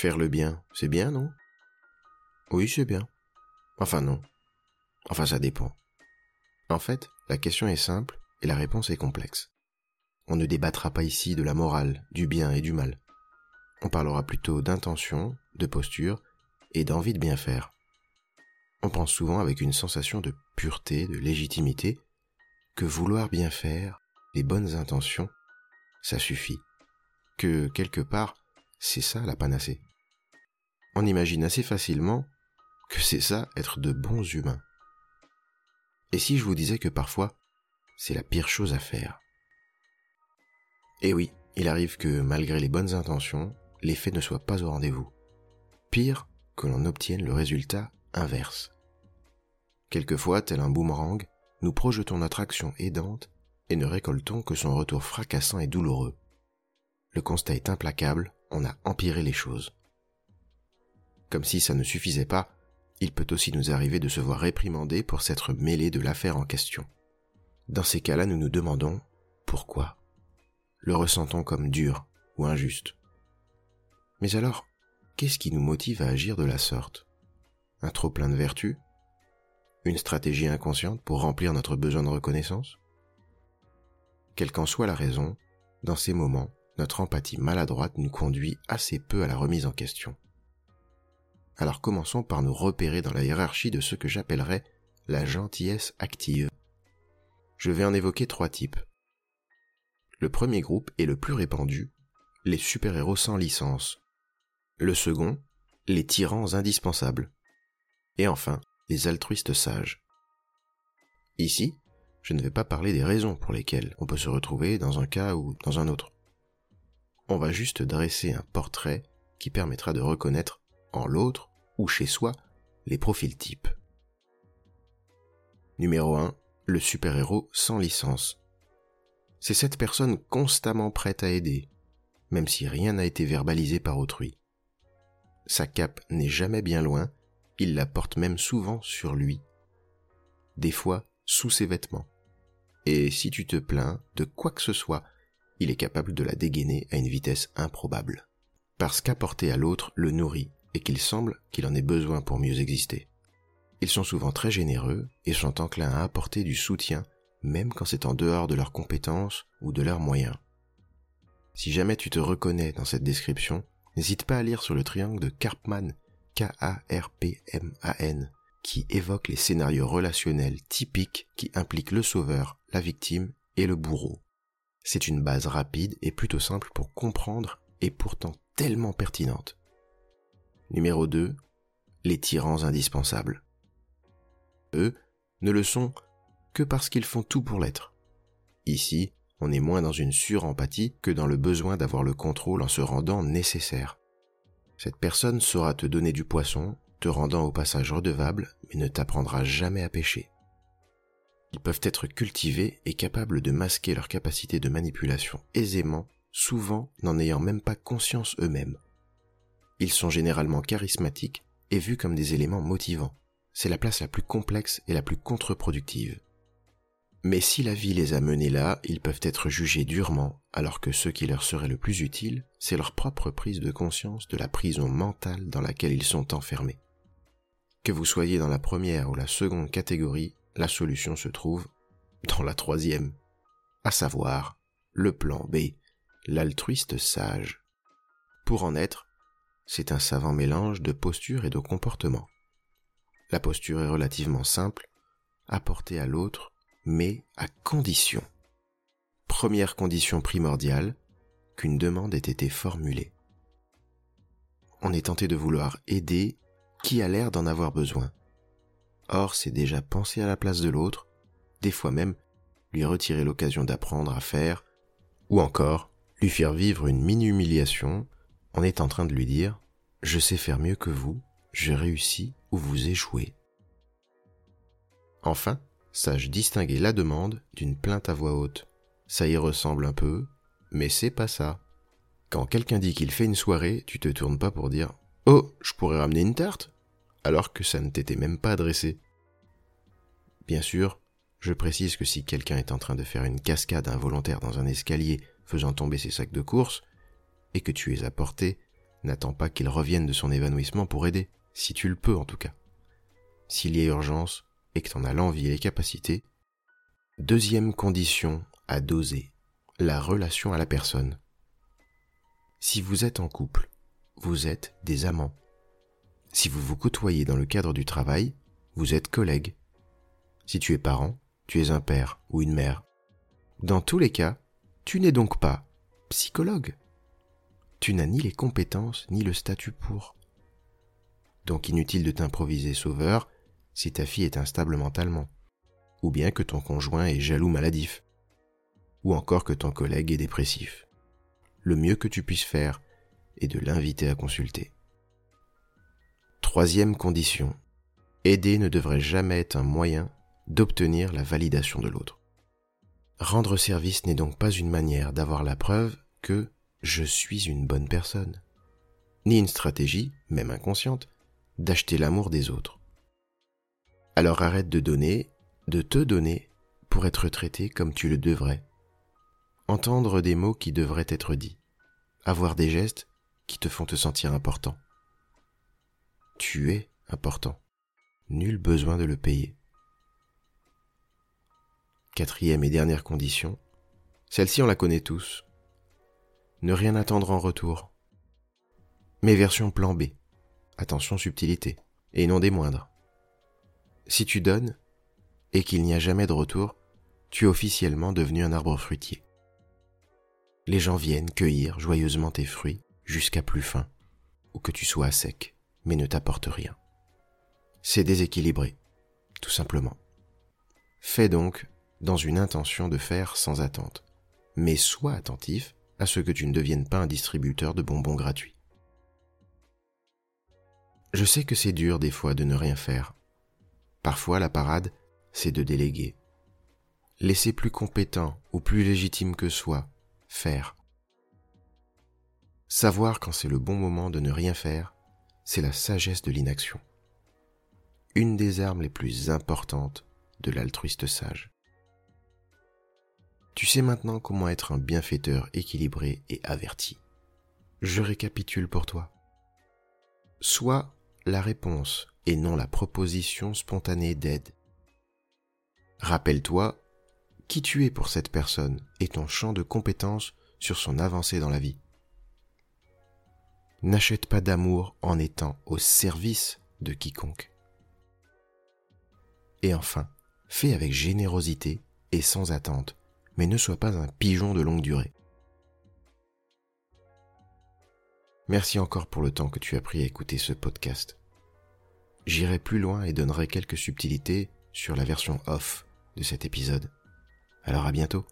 Faire le bien, c'est bien, non? Oui, c'est bien. Enfin non. Enfin ça dépend. En fait, la question est simple et la réponse est complexe. On ne débattra pas ici de la morale, du bien et du mal. On parlera plutôt d'intention, de posture et d'envie de bien faire. On pense souvent avec une sensation de pureté, de légitimité, que vouloir bien faire, les bonnes intentions, ça suffit. Que quelque part, c'est ça la panacée. On imagine assez facilement que c'est ça être de bons humains. Et si je vous disais que parfois, c'est la pire chose à faire? Eh oui, il arrive que malgré les bonnes intentions, l'effet ne soit pas au rendez-vous. Pire, que l'on obtienne le résultat inverse. Quelquefois, tel un boomerang, nous projetons notre action aidante et ne récoltons que son retour fracassant et douloureux. Le constat est implacable, on a empiré les choses. Comme si ça ne suffisait pas, il peut aussi nous arriver de se voir réprimandé pour s'être mêlé de l'affaire en question. Dans ces cas-là, nous nous demandons pourquoi. Le ressentons comme dur ou injuste. Mais alors, qu'est-ce qui nous motive à agir de la sorte? Un trop plein de vertus? Une stratégie inconsciente pour remplir notre besoin de reconnaissance? Quelle qu'en soit la raison, dans ces moments, notre empathie maladroite nous conduit assez peu à la remise en question. Alors commençons par nous repérer dans la hiérarchie de ce que j'appellerais la gentillesse active. Je vais en évoquer trois types. Le premier groupe est le plus répandu, les super-héros sans licence. Le second, les tyrans indispensables. Et enfin, les altruistes sages. Ici, je ne vais pas parler des raisons pour lesquelles on peut se retrouver dans un cas ou dans un autre. On va juste dresser un portrait qui permettra de reconnaître en l'autre ou chez soi les profils types. Numéro 1. Le super-héros sans licence. C'est cette personne constamment prête à aider, même si rien n'a été verbalisé par autrui. Sa cape n'est jamais bien loin, il la porte même souvent sur lui. Des fois sous ses vêtements. Et si tu te plains de quoi que ce soit, il est capable de la dégainer à une vitesse improbable. Parce qu'apporter à l'autre le nourrit qu'il semble qu'il en ait besoin pour mieux exister. Ils sont souvent très généreux et sont enclins à apporter du soutien même quand c'est en dehors de leurs compétences ou de leurs moyens. Si jamais tu te reconnais dans cette description, n'hésite pas à lire sur le triangle de Karpman, K-A-R-P-M-A-N, qui évoque les scénarios relationnels typiques qui impliquent le sauveur, la victime et le bourreau. C'est une base rapide et plutôt simple pour comprendre et pourtant tellement pertinente. Numéro 2. Les tyrans indispensables. Eux ne le sont que parce qu'ils font tout pour l'être. Ici, on est moins dans une surempathie que dans le besoin d'avoir le contrôle en se rendant nécessaire. Cette personne saura te donner du poisson, te rendant au passage redevable, mais ne t'apprendra jamais à pêcher. Ils peuvent être cultivés et capables de masquer leur capacité de manipulation aisément, souvent n'en ayant même pas conscience eux-mêmes. Ils sont généralement charismatiques et vus comme des éléments motivants. C'est la place la plus complexe et la plus contre-productive. Mais si la vie les a menés là, ils peuvent être jugés durement, alors que ce qui leur serait le plus utile, c'est leur propre prise de conscience de la prison mentale dans laquelle ils sont enfermés. Que vous soyez dans la première ou la seconde catégorie, la solution se trouve dans la troisième, à savoir le plan B, l'altruiste sage. Pour en être, c'est un savant mélange de posture et de comportement. La posture est relativement simple, apporter à l'autre, mais à condition. Première condition primordiale, qu'une demande ait été formulée. On est tenté de vouloir aider qui a l'air d'en avoir besoin. Or, c'est déjà penser à la place de l'autre, des fois même lui retirer l'occasion d'apprendre à faire, ou encore lui faire vivre une mini-humiliation on est en train de lui dire Je sais faire mieux que vous, j'ai réussi ou vous échoué. Enfin, sache distinguer la demande d'une plainte à voix haute. Ça y ressemble un peu, mais c'est pas ça. Quand quelqu'un dit qu'il fait une soirée, tu te tournes pas pour dire Oh, je pourrais ramener une tarte alors que ça ne t'était même pas adressé. Bien sûr, je précise que si quelqu'un est en train de faire une cascade involontaire dans un escalier faisant tomber ses sacs de course, et que tu es apporté, n'attends pas qu'il revienne de son évanouissement pour aider, si tu le peux en tout cas. S'il y a urgence et que tu en as l'envie et les capacités. Deuxième condition à doser, la relation à la personne. Si vous êtes en couple, vous êtes des amants. Si vous vous côtoyez dans le cadre du travail, vous êtes collègues. Si tu es parent, tu es un père ou une mère. Dans tous les cas, tu n'es donc pas psychologue. Tu n'as ni les compétences ni le statut pour. Donc inutile de t'improviser sauveur si ta fille est instable mentalement, ou bien que ton conjoint est jaloux maladif, ou encore que ton collègue est dépressif. Le mieux que tu puisses faire est de l'inviter à consulter. Troisième condition. Aider ne devrait jamais être un moyen d'obtenir la validation de l'autre. Rendre service n'est donc pas une manière d'avoir la preuve que je suis une bonne personne, ni une stratégie, même inconsciente, d'acheter l'amour des autres. Alors arrête de donner, de te donner, pour être traité comme tu le devrais. Entendre des mots qui devraient être dits, avoir des gestes qui te font te sentir important. Tu es important. Nul besoin de le payer. Quatrième et dernière condition, celle-ci on la connaît tous. Ne rien attendre en retour. Mais version plan B. Attention subtilité, et non des moindres. Si tu donnes, et qu'il n'y a jamais de retour, tu es officiellement devenu un arbre fruitier. Les gens viennent cueillir joyeusement tes fruits jusqu'à plus fin, ou que tu sois à sec, mais ne t'apportent rien. C'est déséquilibré, tout simplement. Fais donc dans une intention de faire sans attente. Mais sois attentif à ce que tu ne deviennes pas un distributeur de bonbons gratuits. Je sais que c'est dur des fois de ne rien faire. Parfois la parade, c'est de déléguer. Laisser plus compétent ou plus légitime que soi faire. Savoir quand c'est le bon moment de ne rien faire, c'est la sagesse de l'inaction. Une des armes les plus importantes de l'altruiste sage. Tu sais maintenant comment être un bienfaiteur équilibré et averti. Je récapitule pour toi. Sois la réponse et non la proposition spontanée d'aide. Rappelle-toi qui tu es pour cette personne et ton champ de compétences sur son avancée dans la vie. N'achète pas d'amour en étant au service de quiconque. Et enfin, fais avec générosité et sans attente mais ne sois pas un pigeon de longue durée. Merci encore pour le temps que tu as pris à écouter ce podcast. J'irai plus loin et donnerai quelques subtilités sur la version off de cet épisode. Alors à bientôt.